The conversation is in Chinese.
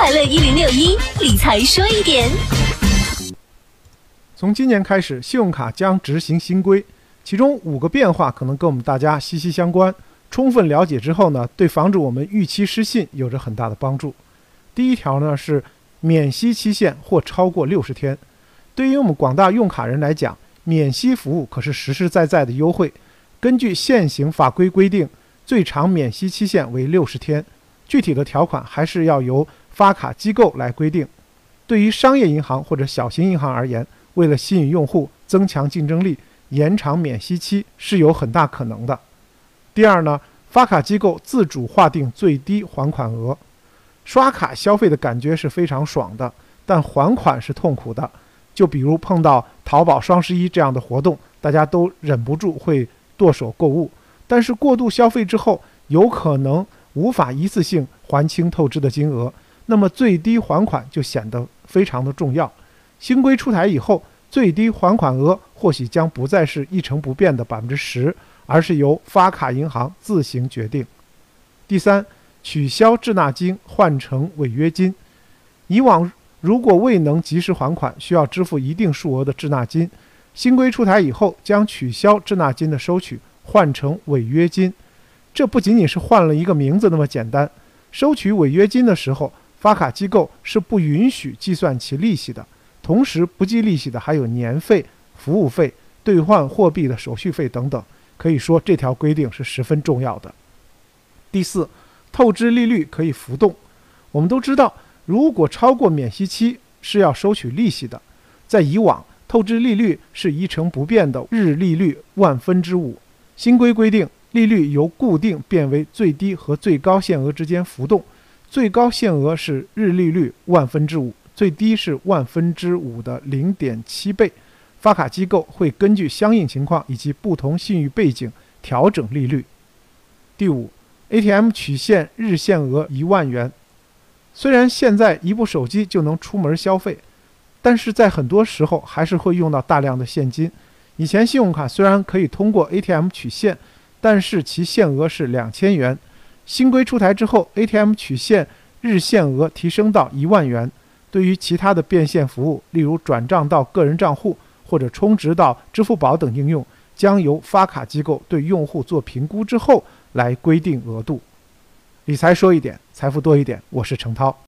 快乐一零六一理财说一点。从今年开始，信用卡将执行新规，其中五个变化可能跟我们大家息息相关。充分了解之后呢，对防止我们逾期失信有着很大的帮助。第一条呢是免息期限或超过六十天。对于我们广大用卡人来讲，免息服务可是实实在在的优惠。根据现行法规规定，最长免息期限为六十天，具体的条款还是要由发卡机构来规定。对于商业银行或者小型银行而言，为了吸引用户、增强竞争力，延长免息期是有很大可能的。第二呢，发卡机构自主划定最低还款额。刷卡消费的感觉是非常爽的，但还款是痛苦的。就比如碰到淘宝双十一这样的活动，大家都忍不住会剁手购物，但是过度消费之后，有可能无法一次性还清透支的金额，那么最低还款就显得非常的重要。新规出台以后，最低还款额或许将不再是一成不变的百分之十，而是由发卡银行自行决定。第三，取消滞纳金换成违约金。以往如果未能及时还款，需要支付一定数额的滞纳金。新规出台以后，将取消滞纳金的收取，换成违约金。这不仅仅是换了一个名字那么简单。收取违约金的时候，发卡机构是不允许计算其利息的。同时不计利息的还有年费、服务费、兑换货币的手续费等等，可以说这条规定是十分重要的。第四，透支利率可以浮动。我们都知道，如果超过免息期是要收取利息的。在以往，透支利率是一成不变的日利率万分之五。新规规定，利率由固定变为最低和最高限额之间浮动，最高限额是日利率万分之五。最低是万分之五的零点七倍，发卡机构会根据相应情况以及不同信誉背景调整利率。第五，ATM 取现日限额一万元。虽然现在一部手机就能出门消费，但是在很多时候还是会用到大量的现金。以前信用卡虽然可以通过 ATM 取现，但是其限额是两千元。新规出台之后，ATM 取现日限额提升到一万元。对于其他的变现服务，例如转账到个人账户或者充值到支付宝等应用，将由发卡机构对用户做评估之后来规定额度。理财说一点，财富多一点。我是程涛。